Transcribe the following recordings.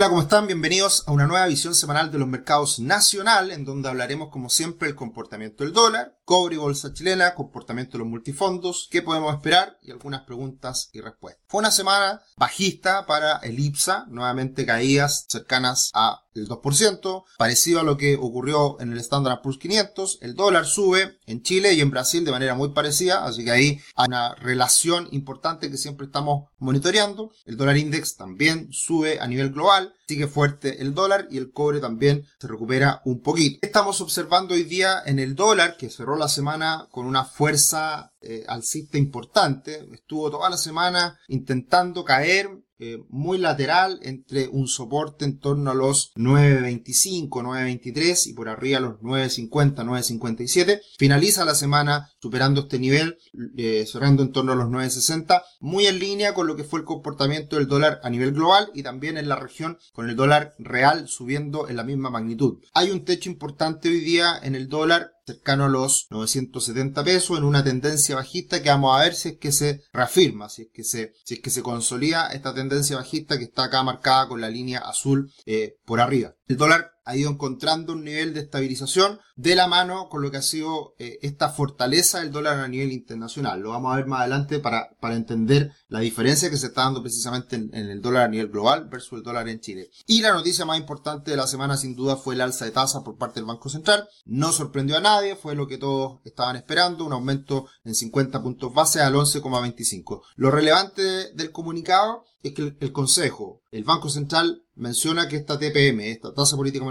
Hola, ¿cómo están? Bienvenidos a una nueva visión semanal de los mercados nacional, en donde hablaremos, como siempre, el comportamiento del dólar, cobre y bolsa chilena, comportamiento de los multifondos, qué podemos esperar y algunas preguntas y respuestas. Fue una semana bajista para el IPSA, nuevamente caídas cercanas a el 2%, parecido a lo que ocurrió en el Standard Poor's 500, el dólar sube en Chile y en Brasil de manera muy parecida, así que ahí hay una relación importante que siempre estamos monitoreando. El dólar index también sube a nivel global, sigue fuerte el dólar y el cobre también se recupera un poquito. Estamos observando hoy día en el dólar que cerró la semana con una fuerza eh, alcista importante, estuvo toda la semana intentando caer eh, muy lateral entre un soporte en torno a los 9.25, 9.23 y por arriba los 9.50, 9.57. Finaliza la semana superando este nivel, eh, cerrando en torno a los 9.60, muy en línea con lo que fue el comportamiento del dólar a nivel global y también en la región con el dólar real subiendo en la misma magnitud. Hay un techo importante hoy día en el dólar cercano a los 970 pesos en una tendencia bajista que vamos a ver si es que se reafirma, si es que se, si es que se consolida esta tendencia bajista que está acá marcada con la línea azul eh, por arriba. El dólar ha ido encontrando un nivel de estabilización de la mano con lo que ha sido eh, esta fortaleza del dólar a nivel internacional. Lo vamos a ver más adelante para, para entender la diferencia que se está dando precisamente en, el dólar a nivel global versus el dólar en Chile. Y la noticia más importante de la semana sin duda fue el alza de tasa por parte del Banco Central. No sorprendió a nadie, fue lo que todos estaban esperando, un aumento en 50 puntos base al 11,25. Lo relevante del comunicado es que el Consejo, el Banco Central menciona que esta TPM, esta tasa política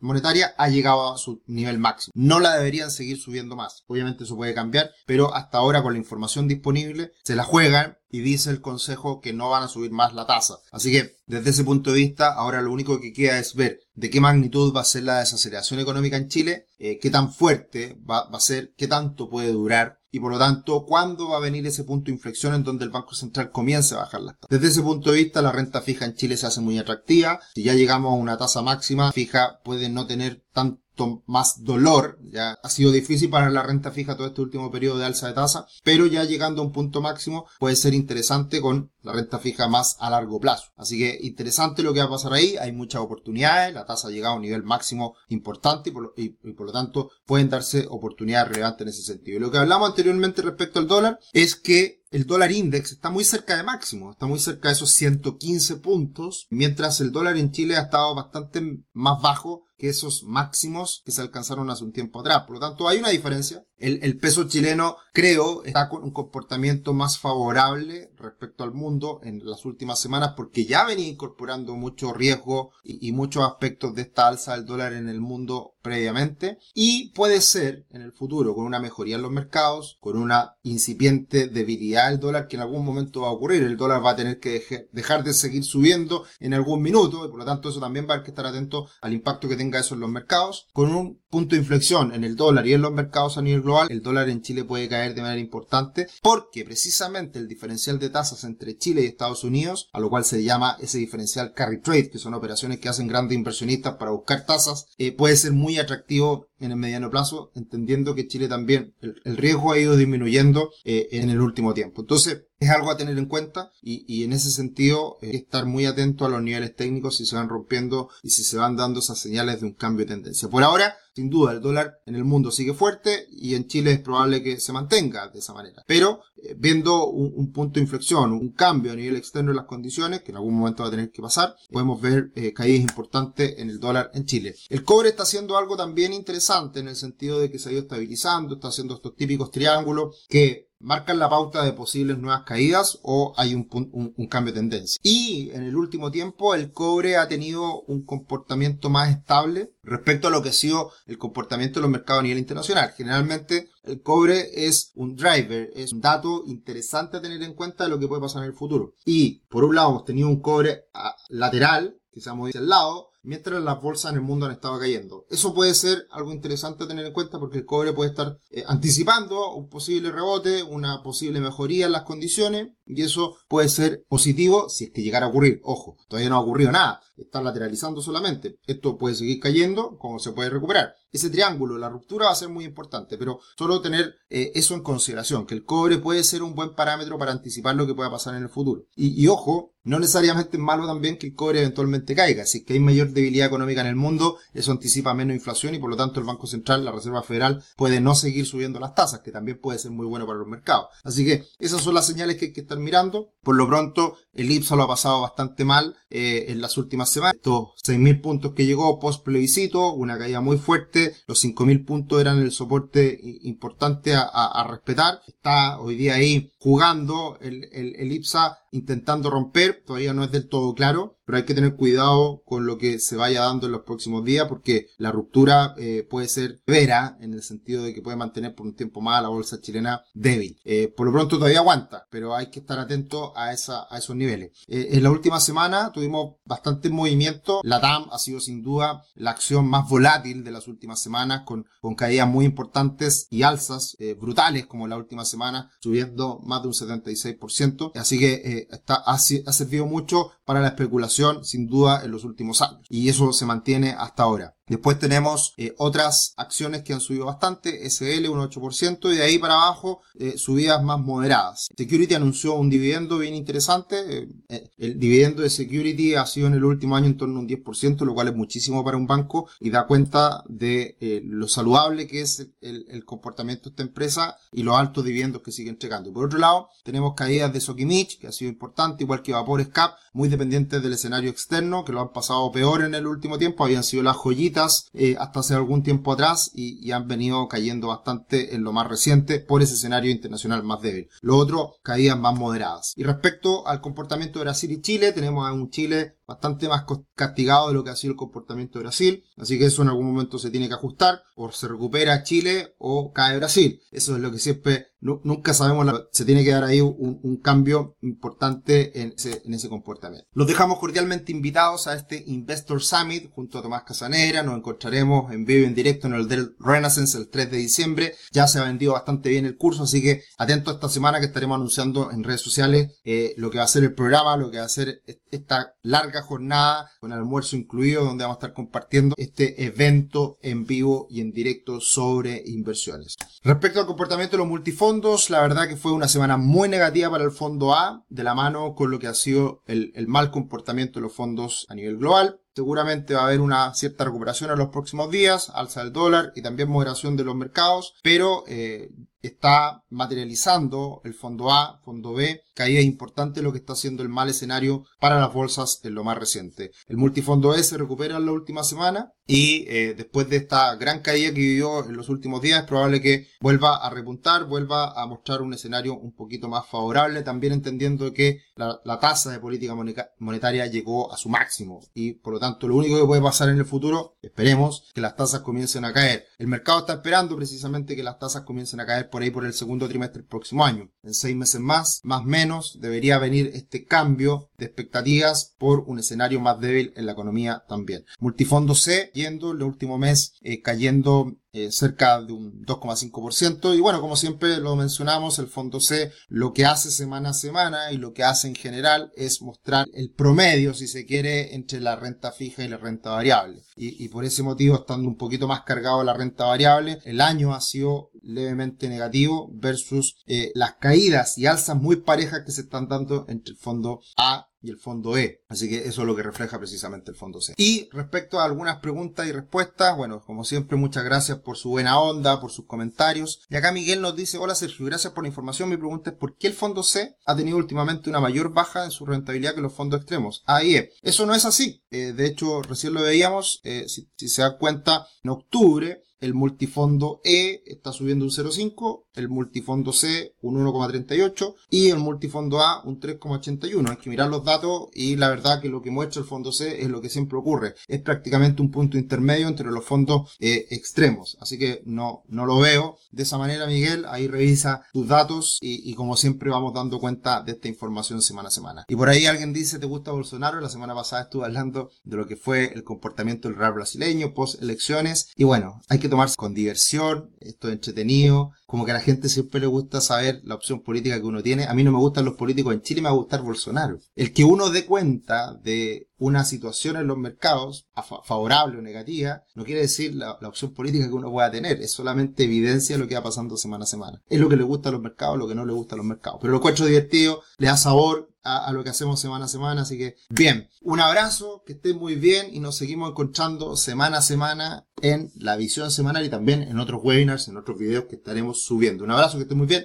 monetaria, ha llegado a su nivel máximo. No la deberían seguir subiendo más. Obviamente eso puede cambiar, pero hasta ahora con la información disponible se la juegan y dice el Consejo que no van a subir más la tasa. Así que desde ese punto de vista, ahora lo único que queda es ver de qué magnitud va a ser la desaceleración económica en Chile, eh, qué tan fuerte va, va a ser, qué tanto puede durar y por lo tanto, ¿cuándo va a venir ese punto de inflexión en donde el Banco Central comience a bajar las tasas? Desde ese punto de vista, la renta fija en Chile se hace muy atractiva. Si ya llegamos a una tasa máxima, fija puede no tener tanto más dolor. Ya ha sido difícil para la renta fija todo este último periodo de alza de tasa, pero ya llegando a un punto máximo puede ser interesante con la renta fija más a largo plazo. Así que interesante lo que va a pasar ahí. Hay muchas oportunidades. La tasa ha llegado a un nivel máximo importante y por, lo, tanto pueden darse oportunidades relevantes en ese sentido. Y lo que hablamos anteriormente respecto al dólar es que el dólar index está muy cerca de máximo, está muy cerca de esos 115 puntos, mientras el dólar en Chile ha estado bastante más bajo que esos máximos que se alcanzaron hace un tiempo atrás. Por lo tanto, hay una diferencia. El, peso chileno, creo, está con un comportamiento más favorable respecto al mundo en las últimas semanas porque ya venía incorporando mucho riesgo y, y muchos aspectos de esta alza del dólar en el mundo previamente. Y puede ser en el futuro, con una mejoría en los mercados, con una incipiente debilidad del dólar que en algún momento va a ocurrir. El dólar va a tener que dejar de seguir subiendo en algún minuto y por lo tanto eso también va a haber que estar atento al impacto que tenga eso en los mercados. Con un punto de inflexión en el dólar y en los mercados a nivel global, el dólar en Chile puede caer de manera importante porque precisamente el diferencial de tasas entre Chile y Estados Unidos, a lo cual se llama ese diferencial carry trade, que son operaciones que hacen grandes inversionistas para buscar tasas, eh, puede ser muy atractivo en el mediano plazo, entendiendo que Chile también el, riesgo ha ido disminuyendo eh, en el último tiempo. Entonces, es algo a tener en cuenta y, en ese sentido eh, estar muy atento a los niveles técnicos si se van rompiendo y si se van dando esas señales de un cambio de tendencia. Por ahora, sin duda, el dólar en el mundo sigue fuerte y en Chile es probable que se mantenga de esa manera. Pero eh, viendo un, punto de inflexión, un cambio a nivel externo de las condiciones, que en algún momento va a tener que pasar, podemos ver eh, caídas importantes en el dólar en Chile. El cobre está haciendo algo también interesante en el sentido de que se ha ido estabilizando, está haciendo estos típicos triángulos que marcan la pauta de posibles nuevas caídas o hay un, un, cambio de tendencia. Y en el último tiempo el cobre ha tenido un comportamiento más estable respecto a lo que ha sido el comportamiento de los mercados a nivel internacional. Generalmente el cobre es un driver, es un dato interesante a tener en cuenta de lo que puede pasar en el futuro. Y por un lado hemos tenido un cobre lateral, que se ha movido al lado, mientras las bolsas en el mundo han estado cayendo. Eso puede ser algo interesante a tener en cuenta porque el cobre puede estar eh, anticipando un posible rebote, una posible mejoría en las condiciones y eso puede ser positivo si es que llegara a ocurrir. Ojo, todavía no ha ocurrido nada, está lateralizando solamente. Esto puede seguir cayendo, como se puede recuperar. Ese triángulo, la ruptura va a ser muy importante, pero solo tener eh, eso en consideración, que el cobre puede ser un buen parámetro para anticipar lo que pueda pasar en el futuro. Y, y ojo, no necesariamente es malo también que el cobre eventualmente caiga. Si es que hay mayor debilidad económica en el mundo, eso anticipa menos inflación y por lo tanto el Banco Central, la Reserva Federal, puede no seguir subiendo las tasas, que también puede ser muy bueno para los mercados. Así que esas son las señales que hay que estar mirando. Por lo pronto, el IPSA lo ha pasado bastante mal eh, en las últimas semanas. Estos 6.000 puntos que llegó post plebiscito, una caída muy fuerte. Los 5.000 puntos eran el soporte importante a, respetar. Está hoy día ahí jugando el, el, el IPSA intentando romper, todavía no es del todo claro, pero hay que tener cuidado con lo que se vaya dando en los próximos días porque la ruptura eh, puede ser vera en el sentido de que puede mantener por un tiempo más la bolsa chilena débil. Eh, por lo pronto todavía aguanta, pero hay que estar atento a, a esos niveles. Eh, en la última semana tuvimos bastante movimiento. La TAM ha sido sin duda la acción más volátil de las últimas semanas con, con caídas muy importantes y alzas brutales como la última semana, subiendo más de un 76%. Así que está, ha, servido mucho para la especulación, sin duda, en los últimos años. Y eso se mantiene hasta ahora. Después tenemos eh, otras acciones que han subido bastante, SL un 8% y de ahí para abajo eh, subidas más moderadas. Security anunció un dividendo bien interesante. Eh, el dividendo de Security ha sido en el último año en torno a un 10%, lo cual es muchísimo para un banco y da cuenta de lo saludable que es el, comportamiento de esta empresa y los altos dividendos que sigue entregando. Por otro lado, tenemos caídas de Sokimich, que ha sido importante, igual que Vapor Cap, muy dependientes del escenario externo, que lo han pasado peor en el último tiempo, habían sido las joyitas eh, hasta hace algún tiempo atrás y, han venido cayendo bastante en lo más reciente por ese escenario internacional más débil. Lo otro, caídas más moderadas. Y respecto al comportamiento de Brasil y Chile, tenemos a un Chile bastante más castigado de lo que ha sido el comportamiento de Brasil. Así que eso en algún momento se tiene que ajustar. O se recupera Chile o cae Brasil. Eso es lo que siempre, nunca sabemos, se tiene que dar ahí un, cambio importante en ese, en ese comportamiento. Los dejamos cordialmente invitados a este Investor Summit junto a Tomás Casanera. Nos encontraremos en vivo en directo en el del Renaissance el 3 de diciembre. Ya se ha vendido bastante bien el curso, así que atento esta semana que estaremos anunciando en redes sociales eh, lo que va a ser el programa, lo que va a ser esta larga jornada con almuerzo incluido donde vamos a estar compartiendo este evento en vivo y en directo sobre inversiones. Respecto al comportamiento de los multifondos, la verdad que fue una semana muy negativa para el fondo A, de la mano con lo que ha sido el, mal comportamiento de los fondos a nivel global. Seguramente va a haber una cierta recuperación en los próximos días, alza del dólar y también moderación de los mercados, pero eh, está materializando el fondo A, fondo B, caída importante lo que está haciendo el mal escenario para las bolsas en lo más reciente. El multifondo E se recupera en la última semana y eh, después de esta gran caída que vivió en los últimos días es probable que vuelva a repuntar, vuelva a mostrar un escenario un poquito más favorable, también entendiendo que la, la tasa de política monetaria llegó a su máximo y por lo tanto lo único que puede pasar en el futuro, esperemos, que las tasas comiencen a caer. El mercado está esperando precisamente que las tasas comiencen a caer por ahí por el segundo trimestre del próximo año. En seis meses más, más menos, debería venir este cambio de expectativas por un escenario más débil en la economía también. Multifondo C yendo el último mes eh, cayendo eh, cerca de un 2,5%. Y bueno, como siempre lo mencionamos, el fondo C lo que hace semana a semana y lo que hace en general es mostrar el promedio, si se quiere, entre la renta fija y la renta variable. Y, y por ese motivo, estando un poquito más cargado la renta variable, el año ha sido levemente negativo versus eh, las caídas y alzas muy parejas que se están dando entre el fondo A y el fondo E. Así que eso es lo que refleja precisamente el fondo C. Y respecto a algunas preguntas y respuestas, bueno, como siempre, muchas gracias por su buena onda, por sus comentarios. Y acá Miguel nos dice, hola Sergio, gracias por la información. Mi pregunta es, ¿por qué el fondo C ha tenido últimamente una mayor baja en su rentabilidad que los fondos extremos? A y E. Eso no es así. Eh, de hecho, recién lo veíamos, eh, si, si se da cuenta, en octubre el multifondo E está subiendo un 0,5, el multifondo C un 1,38 y el multifondo A un 3,81. Hay que mirar los datos y la verdad que lo que muestra el fondo C es lo que siempre ocurre. Es prácticamente un punto intermedio entre los fondos eh, extremos. Así que no, no lo veo de esa manera, Miguel. Ahí revisa tus datos y, como siempre vamos dando cuenta de esta información semana a semana. Y por ahí alguien dice, ¿te gusta Bolsonaro? La semana pasada estuve hablando de lo que fue el comportamiento del real brasileño post elecciones. Y bueno, hay que tomarse con diversión, esto es entretenido, como que a la gente siempre le gusta saber la opción política que uno tiene. A mí no me gustan los políticos en Chile, me va a gustar Bolsonaro. El que uno dé cuenta de una situación en los mercados, favorable o negativa, no quiere decir la, opción política que uno pueda tener, es solamente evidencia de lo que va pasando semana a semana. Es lo que le gusta a los mercados, lo que no le gusta a los mercados. Pero lo encuentro divertido, le da sabor, a, lo que hacemos semana a semana. Así que, bien, un abrazo, que estén muy bien y nos seguimos encontrando semana a semana en la visión semanal y también en otros webinars, en otros videos que estaremos subiendo. Un abrazo, que estén muy bien.